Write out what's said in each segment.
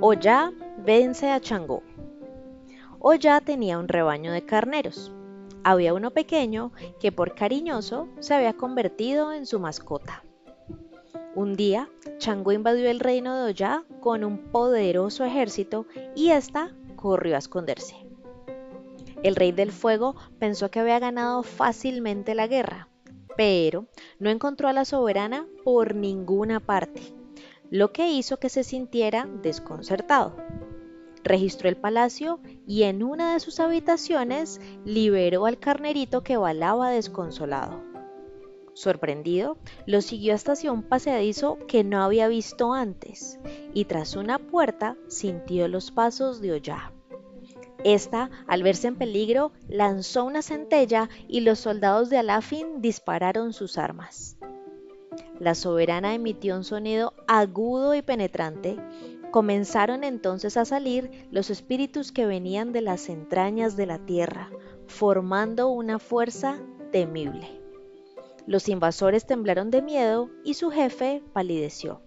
Oya vence a Changó. Oya tenía un rebaño de carneros. Había uno pequeño que por cariñoso se había convertido en su mascota. Un día, Changó invadió el reino de Oya con un poderoso ejército y ésta corrió a esconderse. El rey del fuego pensó que había ganado fácilmente la guerra, pero no encontró a la soberana por ninguna parte, lo que hizo que se sintiera desconcertado. Registró el palacio y en una de sus habitaciones liberó al carnerito que balaba desconsolado. Sorprendido, lo siguió hasta hacia un pasadizo que no había visto antes y tras una puerta sintió los pasos de Ollá. Esta, al verse en peligro, lanzó una centella y los soldados de Alafin dispararon sus armas. La soberana emitió un sonido agudo y penetrante. Comenzaron entonces a salir los espíritus que venían de las entrañas de la tierra, formando una fuerza temible. Los invasores temblaron de miedo y su jefe palideció.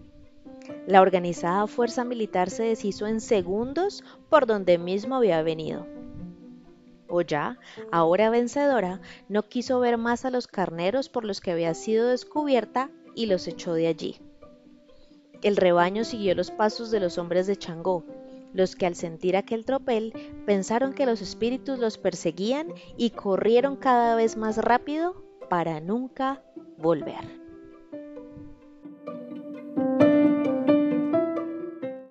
La organizada fuerza militar se deshizo en segundos por donde mismo había venido. Oya, ahora vencedora, no quiso ver más a los carneros por los que había sido descubierta y los echó de allí. El rebaño siguió los pasos de los hombres de Changó, los que al sentir aquel tropel pensaron que los espíritus los perseguían y corrieron cada vez más rápido para nunca volver.